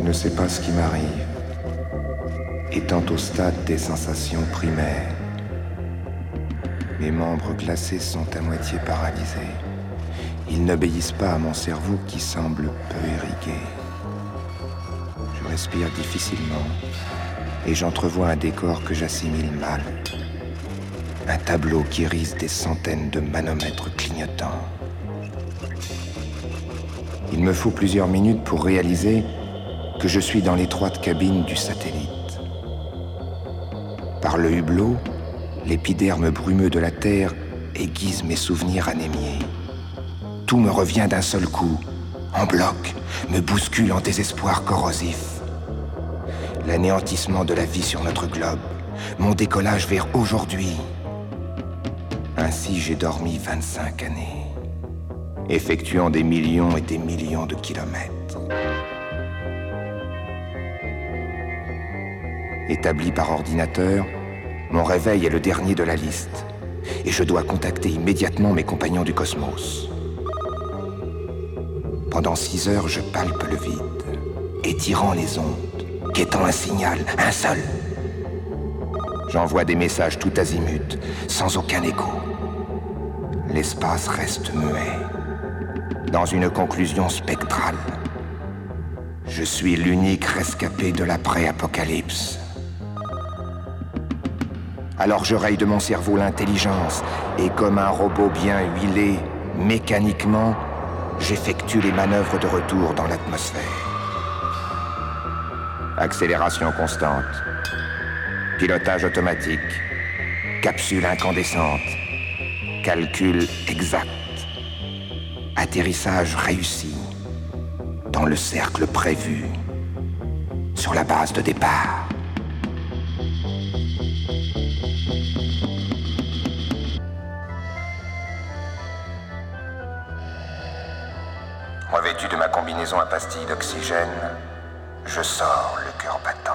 Je ne sais pas ce qui m'arrive, étant au stade des sensations primaires. Mes membres glacés sont à moitié paralysés. Ils n'obéissent pas à mon cerveau qui semble peu irrigué. Je respire difficilement et j'entrevois un décor que j'assimile mal. Un tableau qui risque des centaines de manomètres clignotants. Il me faut plusieurs minutes pour réaliser que je suis dans l'étroite cabine du satellite. Par le hublot, l'épiderme brumeux de la Terre aiguise mes souvenirs anémiés. Tout me revient d'un seul coup, en bloc, me bouscule en désespoir corrosif. L'anéantissement de la vie sur notre globe, mon décollage vers aujourd'hui. Ainsi j'ai dormi 25 années, effectuant des millions et des millions de kilomètres. Établi par ordinateur, mon réveil est le dernier de la liste et je dois contacter immédiatement mes compagnons du cosmos. Pendant six heures, je palpe le vide, étirant les ondes, quêtant un signal, un seul. J'envoie des messages tout azimut, sans aucun écho. L'espace reste muet, dans une conclusion spectrale. Je suis l'unique rescapé de l'après-apocalypse. Alors je raye de mon cerveau l'intelligence et comme un robot bien huilé, mécaniquement, j'effectue les manœuvres de retour dans l'atmosphère. Accélération constante, pilotage automatique, capsule incandescente, calcul exact, atterrissage réussi. Dans le cercle prévu. Sur la base de départ. Combinaison à pastilles d'oxygène, je sors le cœur battant.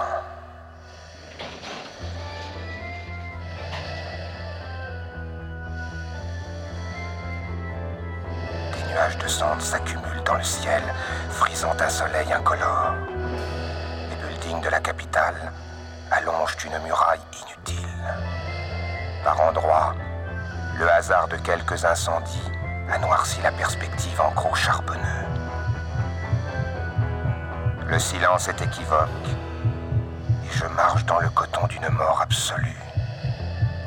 Des nuages de cendres s'accumulent dans le ciel, frisant un soleil incolore. Les buildings de la capitale allongent une muraille inutile. Par endroits, le hasard de quelques incendies a noirci la perspective en gros charbonneux. Le silence est équivoque et je marche dans le coton d'une mort absolue,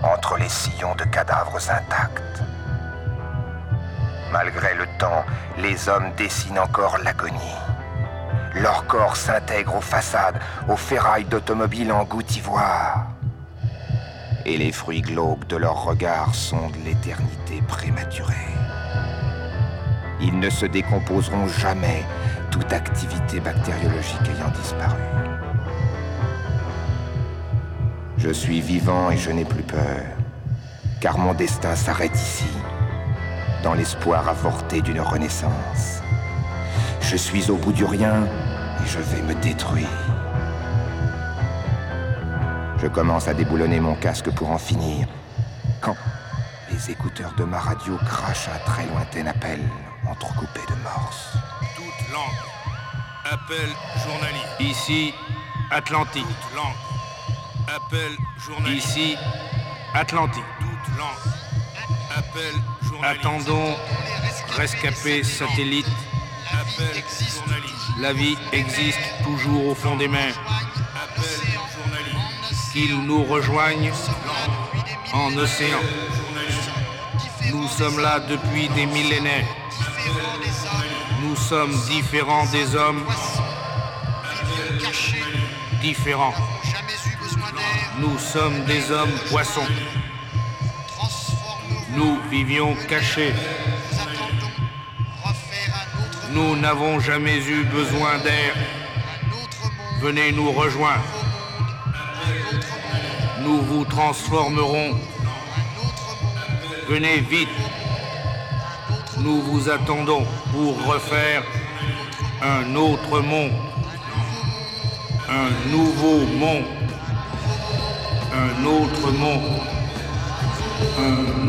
entre les sillons de cadavres intacts. Malgré le temps, les hommes dessinent encore l'agonie. Leur corps s'intègre aux façades, aux ferrailles d'automobiles en goutte ivoire. Et les fruits glauques de leurs regards sondent l'éternité prématurée. Ils ne se décomposeront jamais, toute activité bactériologique ayant disparu. Je suis vivant et je n'ai plus peur, car mon destin s'arrête ici, dans l'espoir avorté d'une renaissance. Je suis au bout du rien et je vais me détruire. Je commence à déboulonner mon casque pour en finir, quand les écouteurs de ma radio crachent un très lointain appel entrecoupé de morses. Langue. Appel journaliste. Ici, Atlantique. Toute langue. Appel journaliste. Ici, Atlantique. Toute langue. Appel journaliste. Attendons, rescapé satellite. Appel journaliste. La vie existe toujours au fond des mers. Appel journaliste. Qu'ils nous rejoignent en océan. Nous sommes là depuis des millénaires. Nous sommes différents des hommes. Différents. Nous sommes des hommes poissons. Nous vivions cachés. Nous n'avons jamais eu besoin d'air. Venez nous rejoindre. Nous vous transformerons. Venez vite. Nous vous attendons pour refaire un autre monde. Un nouveau monde. Un autre monde. Un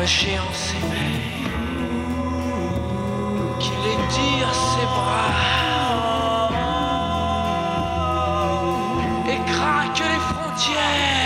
le chien s'éveille, qu'il étire ses bras. cool.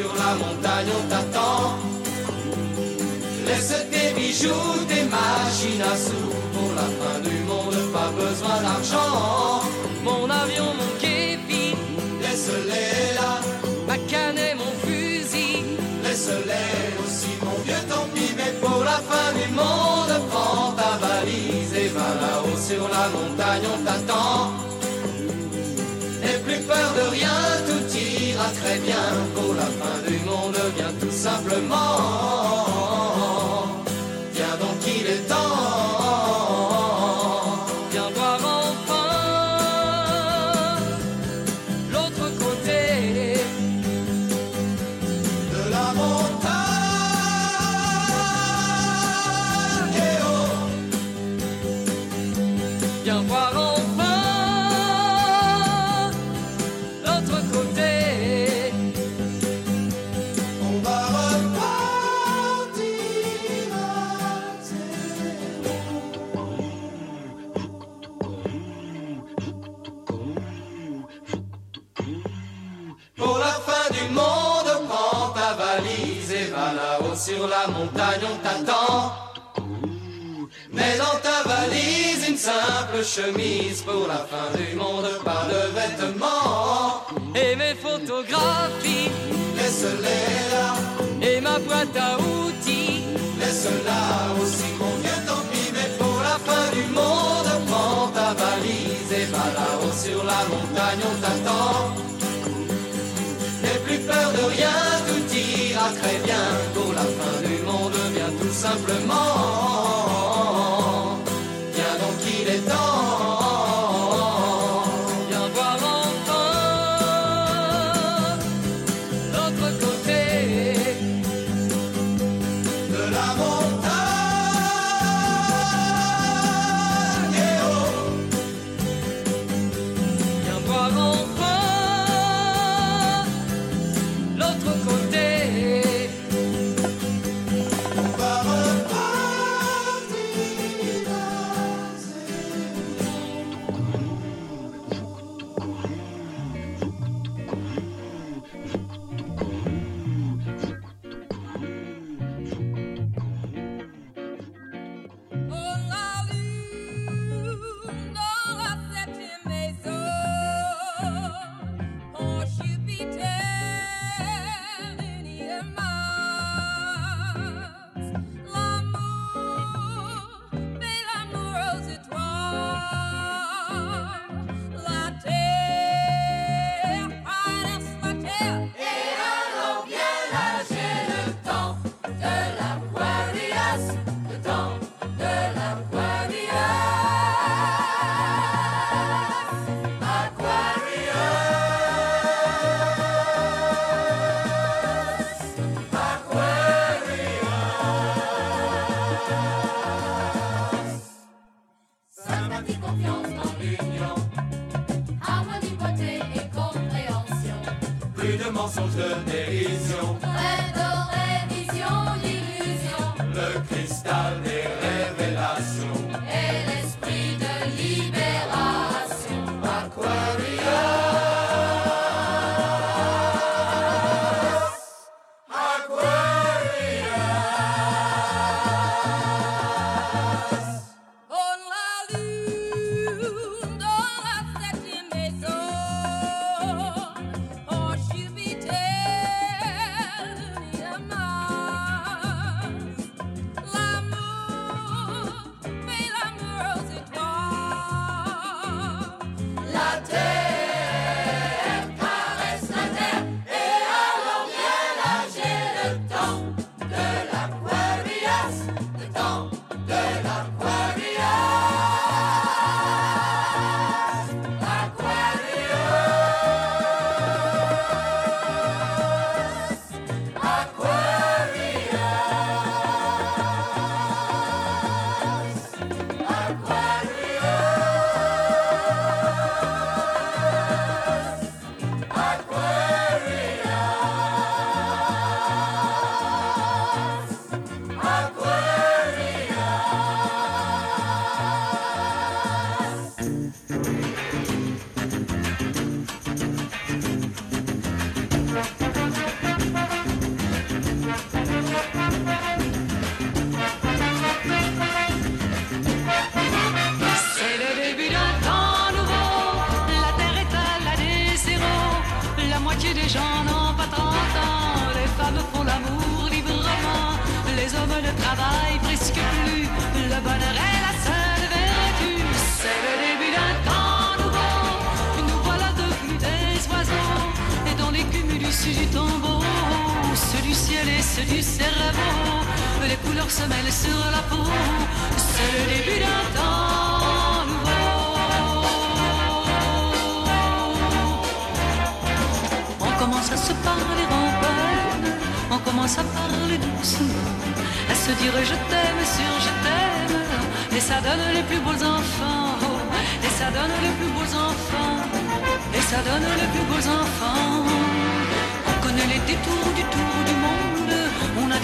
sur la montagne on t'attend. Laisse tes bijoux, tes machines à sous, pour la fin du monde, pas besoin d'argent. Mon avion, mon képi, laisse-les là. Ma canne et mon fusil, laisse-les aussi, mon vieux, tant pis, mais pour la fin du monde, prends ta valise et va là-haut sur la montagne, on t'attend. N'aie plus peur de rien, tout ira très bien simplement montagne on t'attend. Mais dans ta valise, une simple chemise pour la fin du monde, pas de vêtements. Et mes photographies, Laisse-les là, et ma boîte à outils. laisse-la aussi, mon vieux, tant pis. Mais pour la fin du monde, prends ta valise et va là-haut sur la montagne, on t'attend. N'aie plus peur de rien, tout ira très bien. Pour la fin du monde, simplement.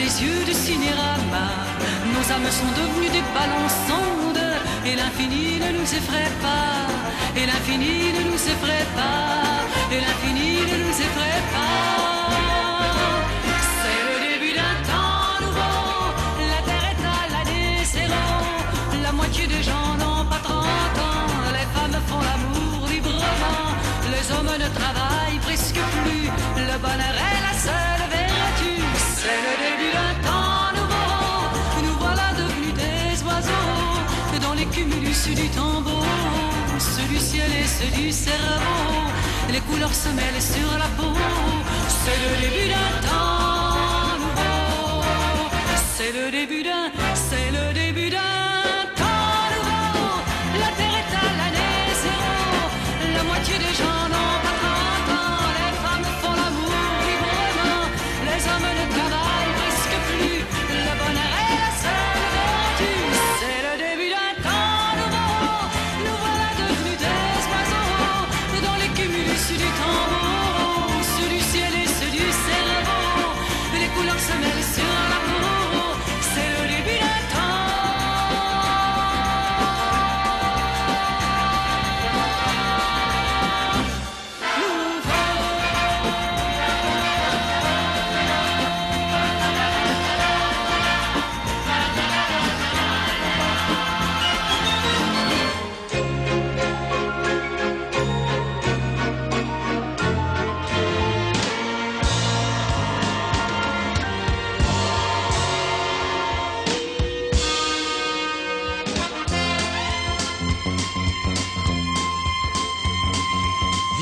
les yeux de cinérama, nos âmes sont devenues des ballons sondes, et l'infini ne nous effraie pas, et l'infini ne nous effraie pas, et l'infini ne nous effraie pas. C'est le début d'un temps nouveau, la terre est à l'année zéro, la moitié des gens n'ont pas 30 ans, les femmes font l'amour librement, les hommes ne travaillent presque plus, le bonheur est cumulus du tambour, ceux du ciel et ceux du cerveau. Les couleurs se mêlent sur la peau. C'est le début d'un temps. C'est le début d'un,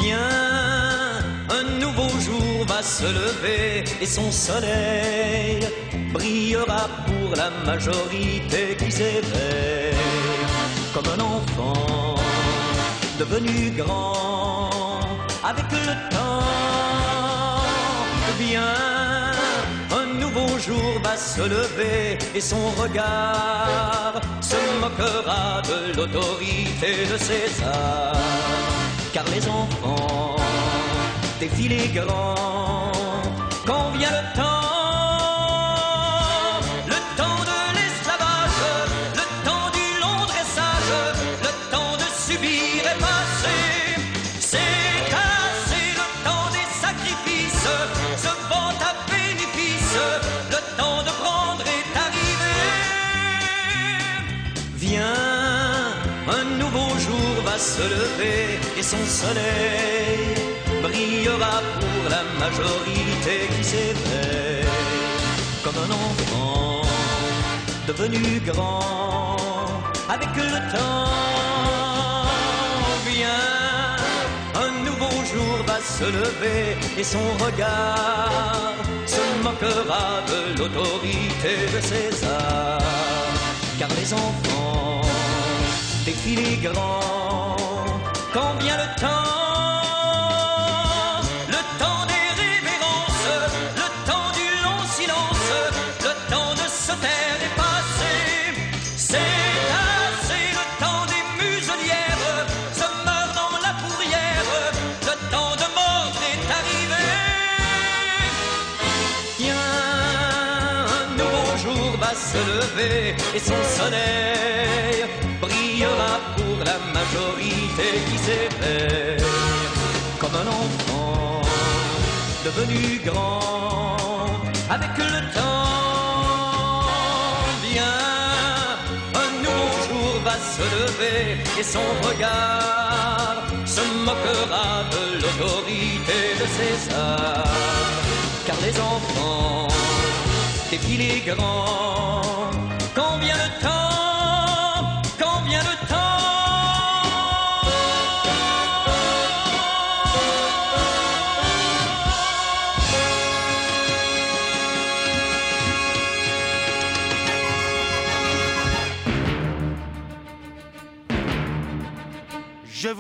Viens, un nouveau jour va se lever et son soleil brillera pour la majorité qui s'éveille comme un enfant devenu grand avec le temps. Viens, un nouveau jour va se lever et son regard se moquera de l'autorité de César. Car les enfants défient les grands quand vient le temps, se lever et son soleil brillera pour la majorité qui s'éveille comme un enfant devenu grand avec le temps. Viens, un nouveau jour va se lever et son regard se moquera de l'autorité de César car les enfants les grands vient le temps, le temps des révérences, le temps du long silence, le temps de se taire est passé, c'est assez le temps des muselières, se meurt dans la fourrière, le temps de mort est arrivé. Viens, un nouveau jour va se lever et son soleil brillera pour la majorité qui s'éveille comme un enfant devenu grand avec le temps. Viens, un nouveau jour va se lever et son regard se moquera de l'autorité de César car les enfants défient les grands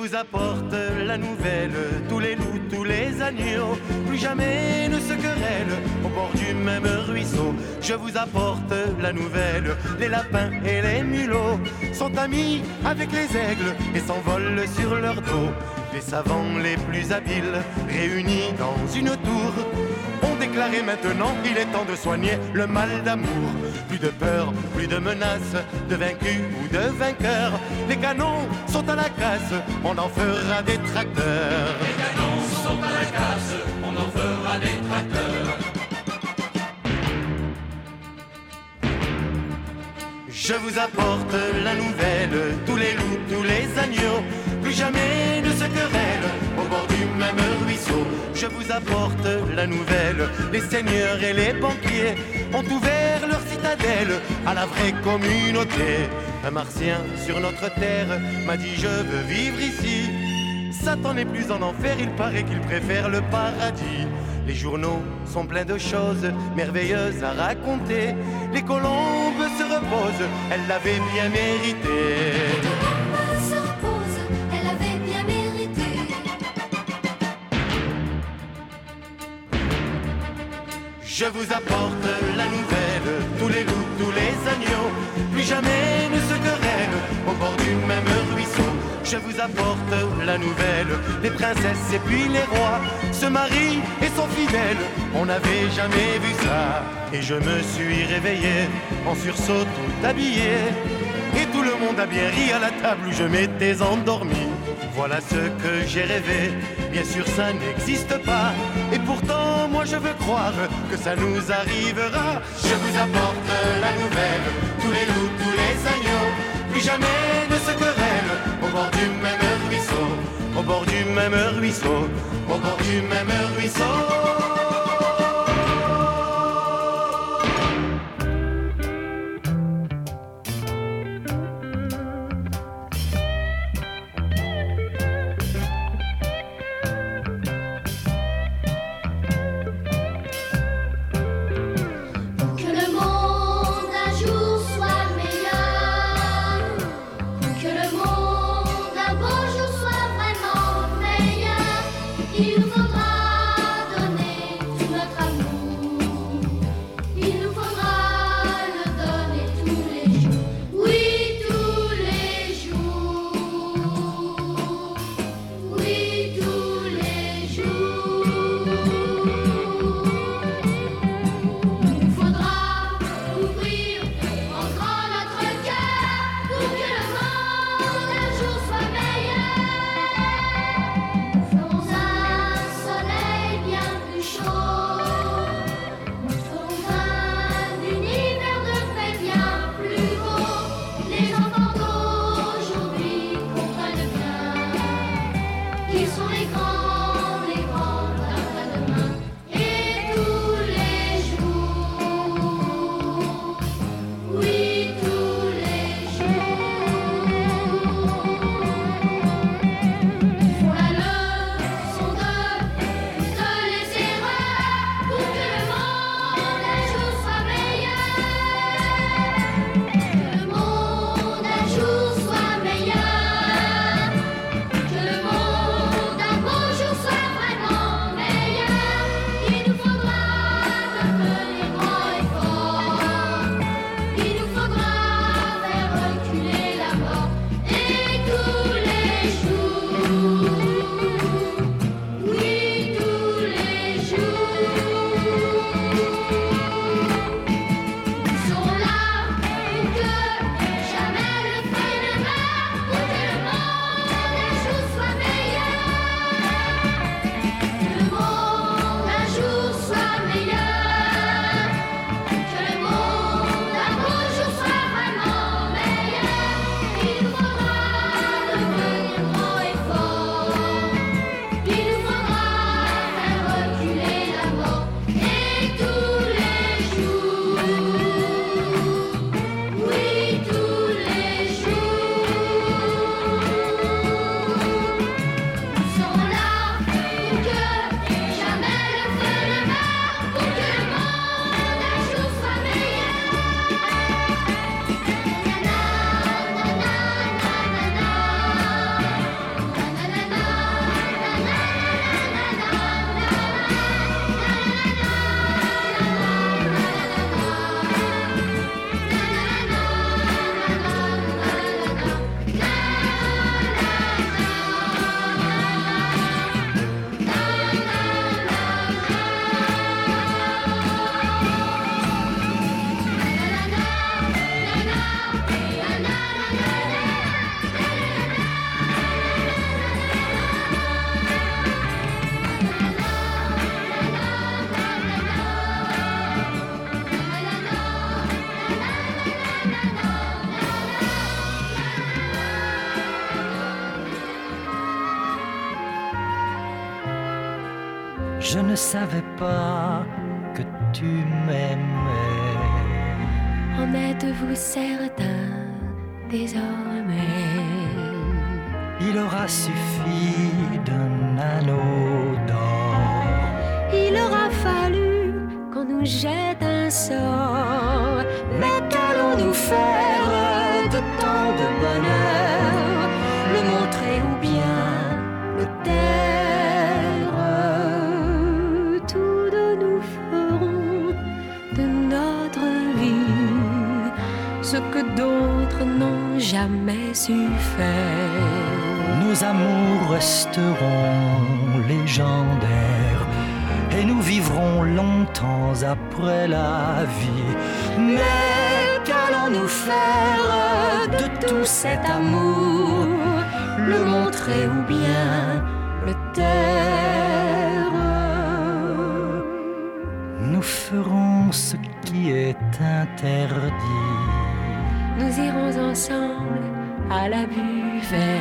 vous apporte la nouvelle, tous les loups, tous les agneaux, plus jamais ne se querellent au bord du même ruisseau. Je vous apporte la nouvelle, les lapins et les mulots sont amis avec les aigles et s'envolent sur leur dos. Les savants les plus habiles, réunis dans une tour, ont déclaré maintenant il est temps de soigner le mal d'amour. Plus de peur, plus de menaces, de vaincus ou de vainqueurs. Les canons sont à la casse, on en fera des tracteurs. Les canons sont à la casse, on en fera des tracteurs. Je vous apporte la nouvelle, tous les loups, tous les agneaux, plus jamais ne se querellent du même ruisseau. Je vous apporte la nouvelle, les seigneurs et les banquiers ont ouvert leur citadelle à la vraie communauté. Un martien sur notre terre m'a dit je veux vivre ici. Satan n'est plus en enfer, il paraît qu'il préfère le paradis. Les journaux sont pleins de choses merveilleuses à raconter. Les colombes se reposent, elles l'avaient bien mérité. Je vous apporte la nouvelle, tous les loups, tous les agneaux, plus jamais ne se querellent au bord du même ruisseau. Je vous apporte la nouvelle, les princesses et puis les rois se marient et sont fidèles. On n'avait jamais vu ça. Et je me suis réveillé en sursaut tout habillé. Et tout le monde a bien ri à la table où je m'étais endormi. Voilà ce que j'ai rêvé, bien sûr ça n'existe pas. Et pourtant, moi je veux croire que ça nous arrivera. Je vous apporte la nouvelle, tous les loups, tous les agneaux, plus jamais ne se querellent au bord du même ruisseau, au bord du même ruisseau, au bord du même ruisseau. Jamais su faire. Nos amours resteront légendaires et nous vivrons longtemps après la vie. Mais qu'allons-nous faire de tout cet amour? Le montrer ou bien le taire? Nous ferons ce qui est interdit. Nous irons ensemble à la buvette.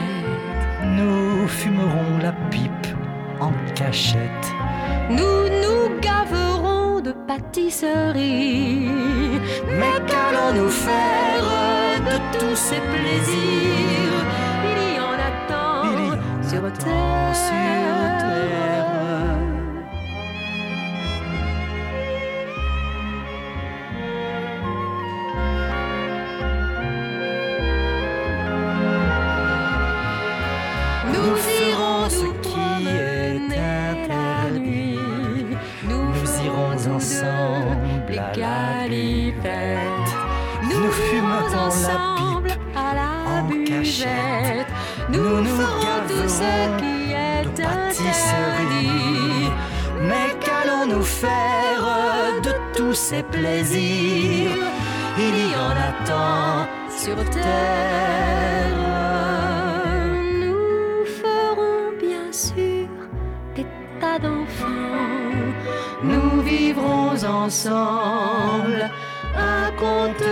Nous fumerons la pipe en cachette. Nous nous gaverons de pâtisserie. Mais qu'allons-nous faire de tous ces plaisirs? Il y en a tant sur terre. sur terre. Plaisirs Il y en a tant sur terre. Nous ferons bien sûr des tas d'enfants. Nous vivrons ensemble un conte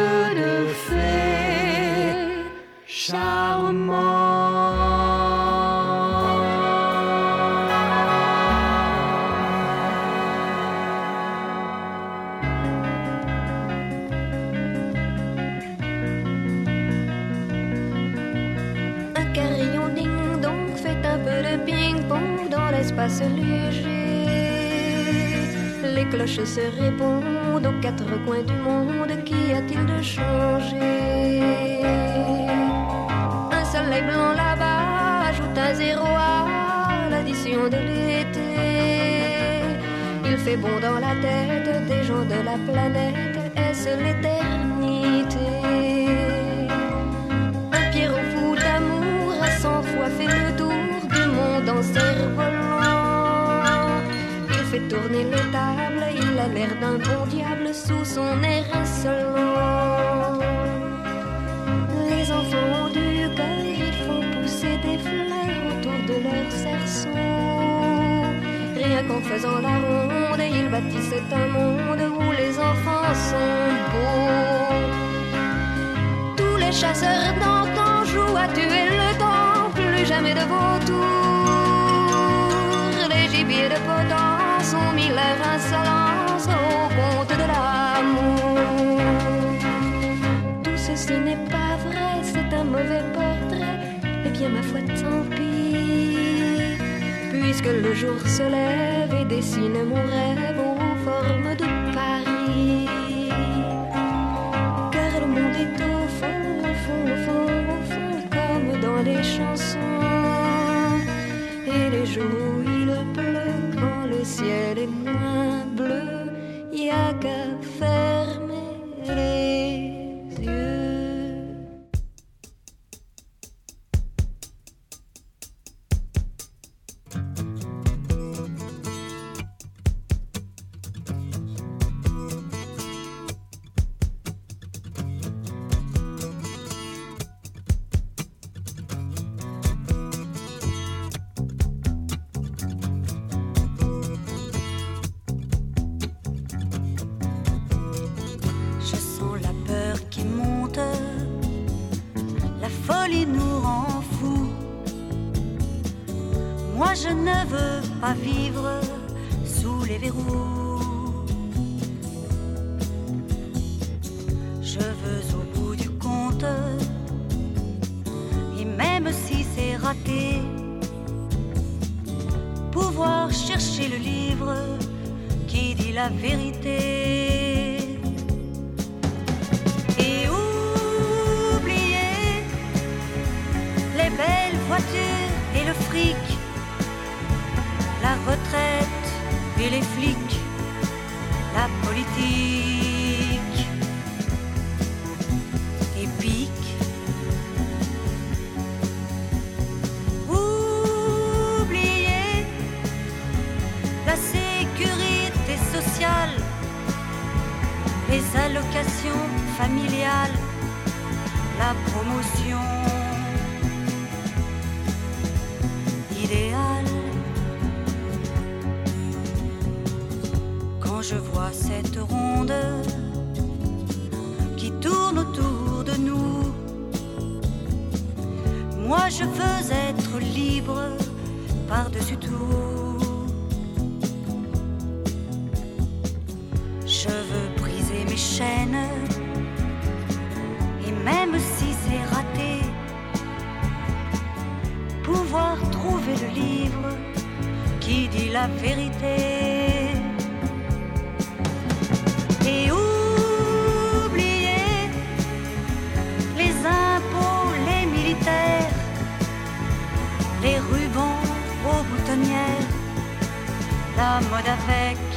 léger. Les cloches se répondent aux quatre coins du monde. Qu'y a-t-il de changé? Un soleil blanc là-bas ajoute un zéro à l'addition de l'été. Il fait bon dans la tête des gens de la planète. Est-ce l'éternité il a l'air d'un bon diable sous son air insolent. Les enfants du cœur, ils font pousser des fleurs autour de leur cerceau. Rien qu'en faisant la ronde, ils bâtissent un monde où les enfants sont beaux. Tous les chasseurs d'antan jouent à tuer le temps, plus jamais de vautours. Les gibiers de potence ont mis leur insolence au compte de l'amour. Tout ceci n'est pas vrai, c'est un mauvais portrait. Eh bien, ma foi, tant pis. Puisque le jour se lève et dessine mon rêve aux formes de Paris. Car le monde est au fond, au fond, au fond, au fond, comme dans les chansons. Et les jours ciel est Je veux être libre par-dessus tout. Je veux briser mes chaînes, et même si c'est raté, pouvoir trouver le livre qui dit la vérité. Et où ta mode avec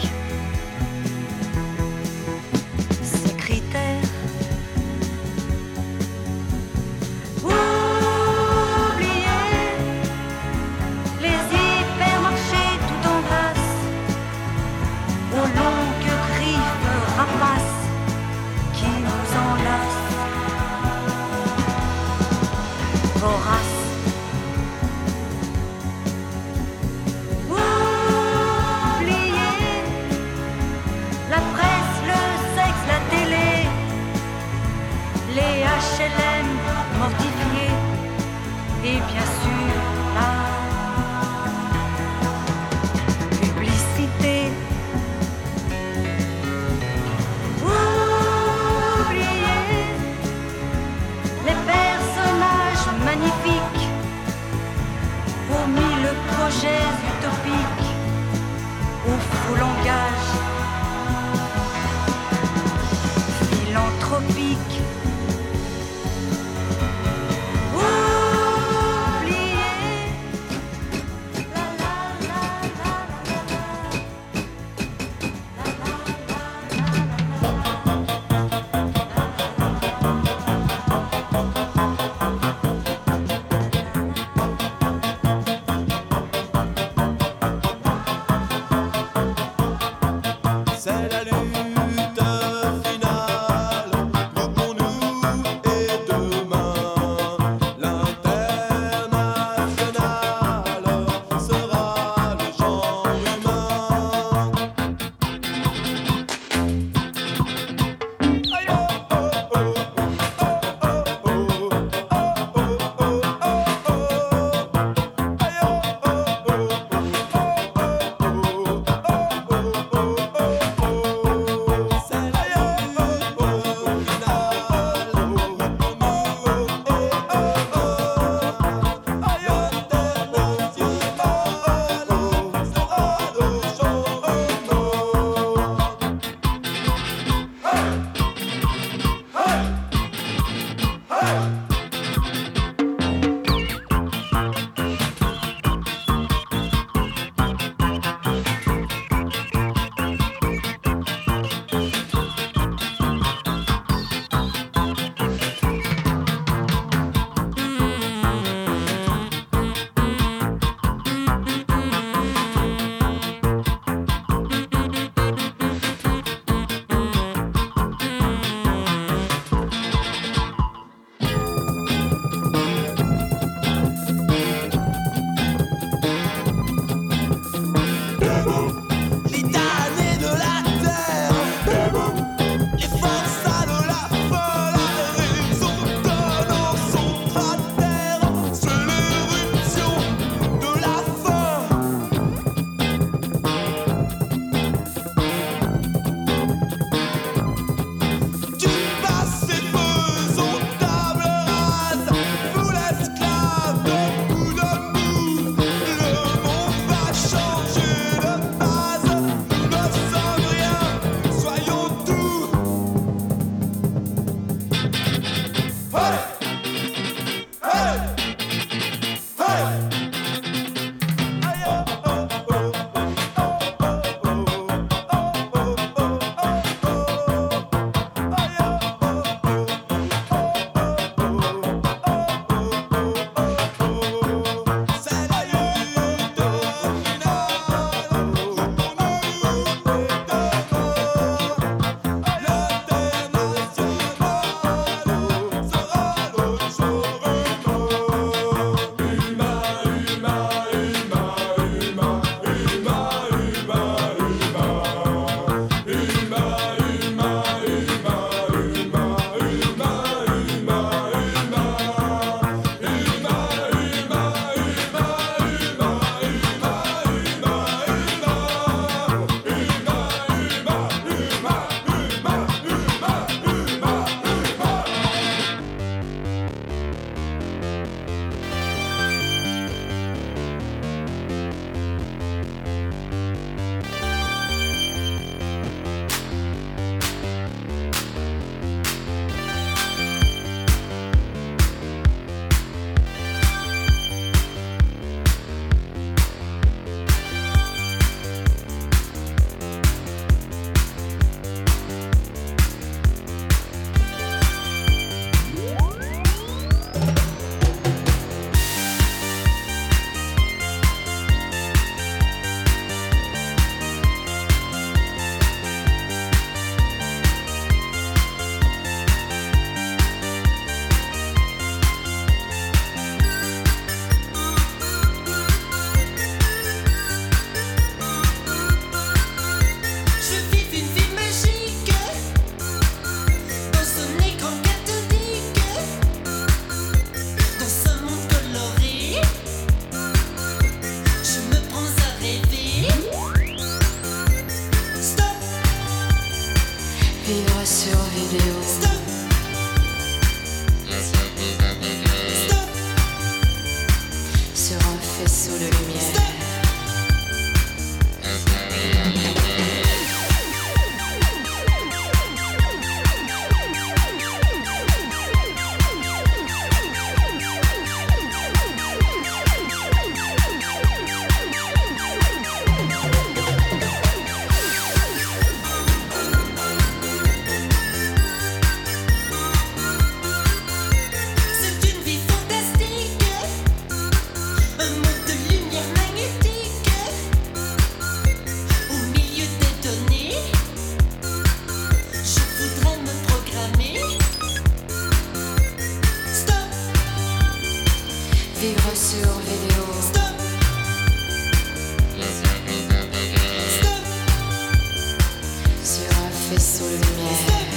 Sur un faisceau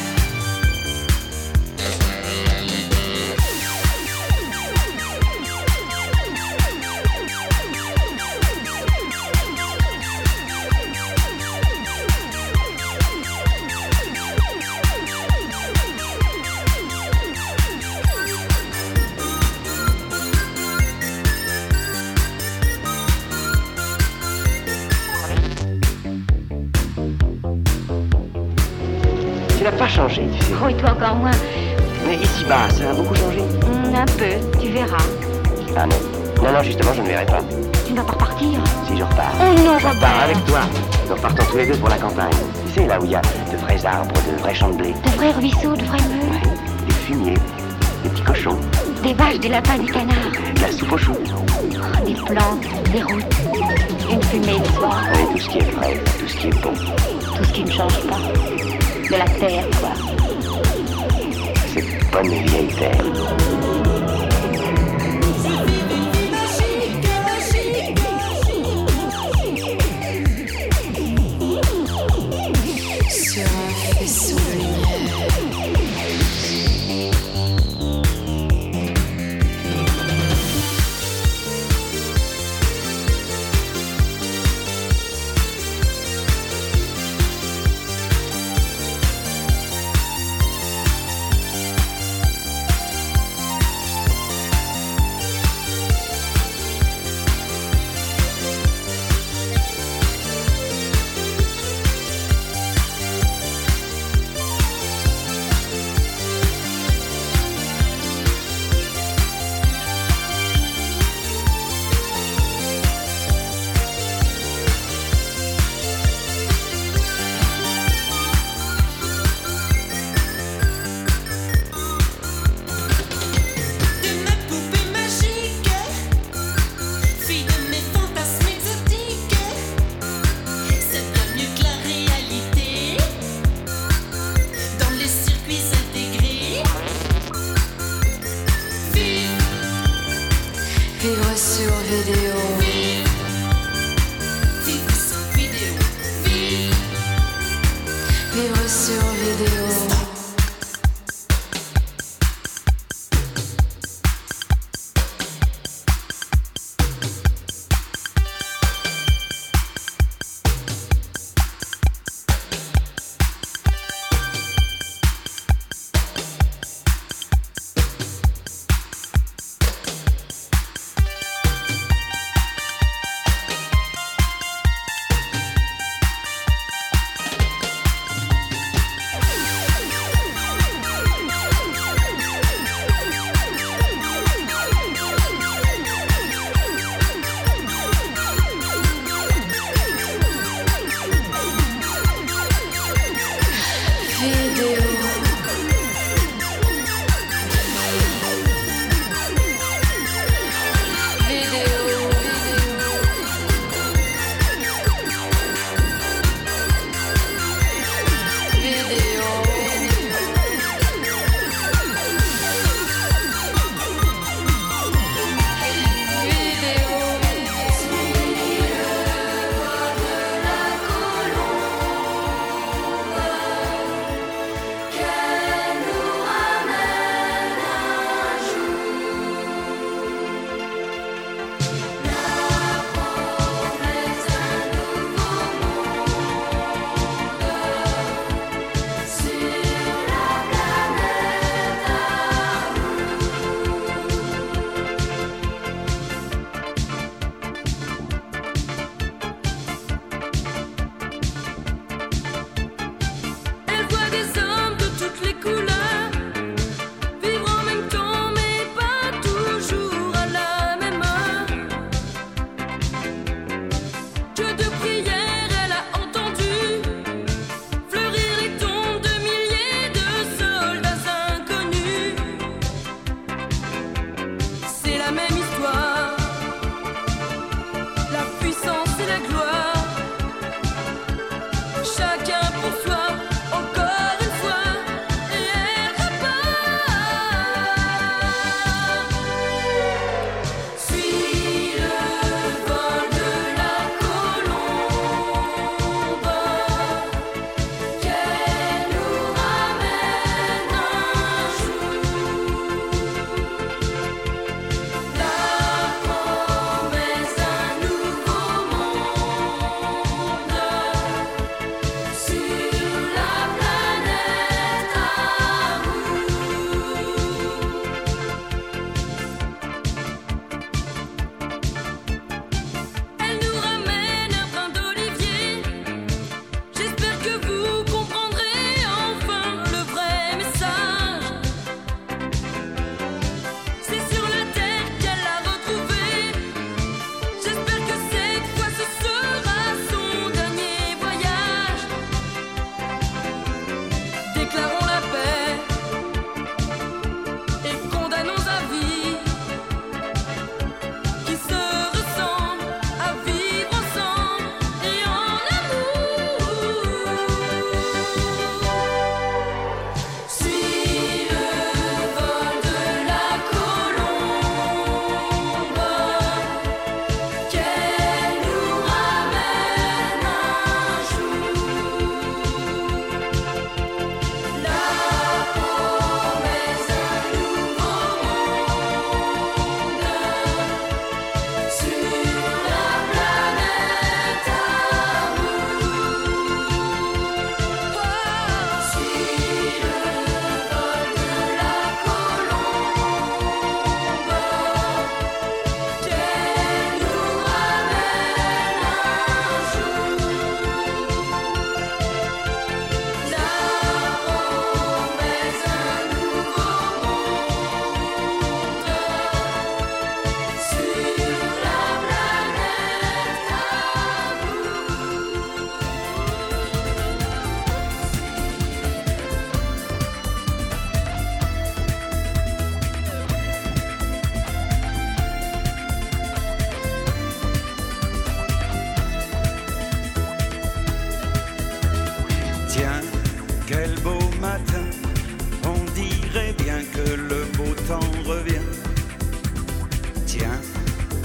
Deux pour la campagne. Tu sais, là où il y a de vrais arbres, de vrais champs de blé, De vrais ruisseaux, de vrais meules, des fumiers, des petits cochons, des vaches, des lapins, des canards, de la soupe aux choux. Oh, des plantes, des routes, une fumée le soir, tout ce qui est vrai, tout ce qui est bon. tout ce qui ne change pas. De la terre, quoi. Cette bonne vieille terre.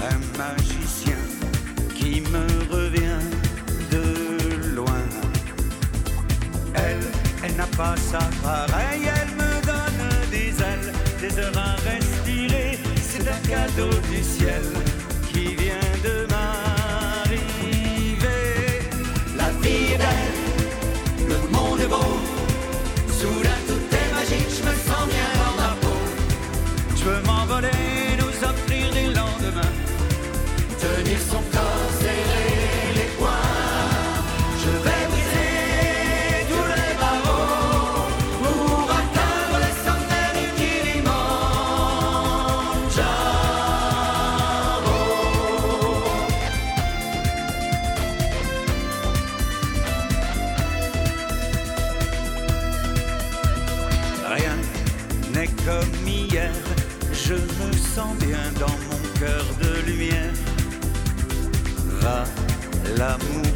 un magicien qui me revient de loin. Elle, elle n'a pas sa pareille, elle me donne des ailes, des heures à respirer, c'est un cadeau du ciel.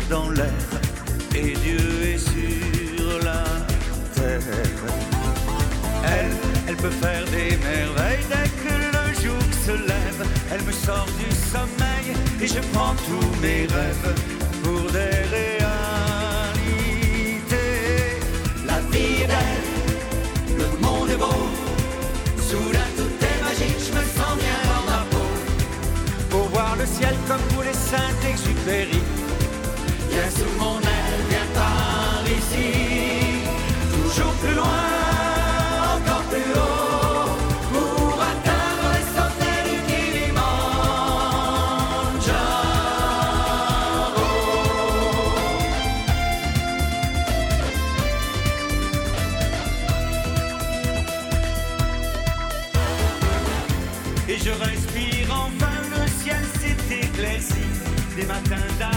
Dans l'air et Dieu est sur la terre. Elle, elle peut faire des merveilles dès que le jour se lève. Elle me sort du sommeil et je prends tous mes rêves pour des réalités. La vie est belle, le monde est beau. Soudain tout est magique, je me sens bien dans ma peau. Pour voir le ciel comme pour les saints exupéry. Viens sous mon aile, viens par ici. Toujours plus loin, encore plus haut. Pour atteindre les sommets du Kilimanjaro. Et je respire enfin, le ciel s'est éclairci. Des matins d'Aladin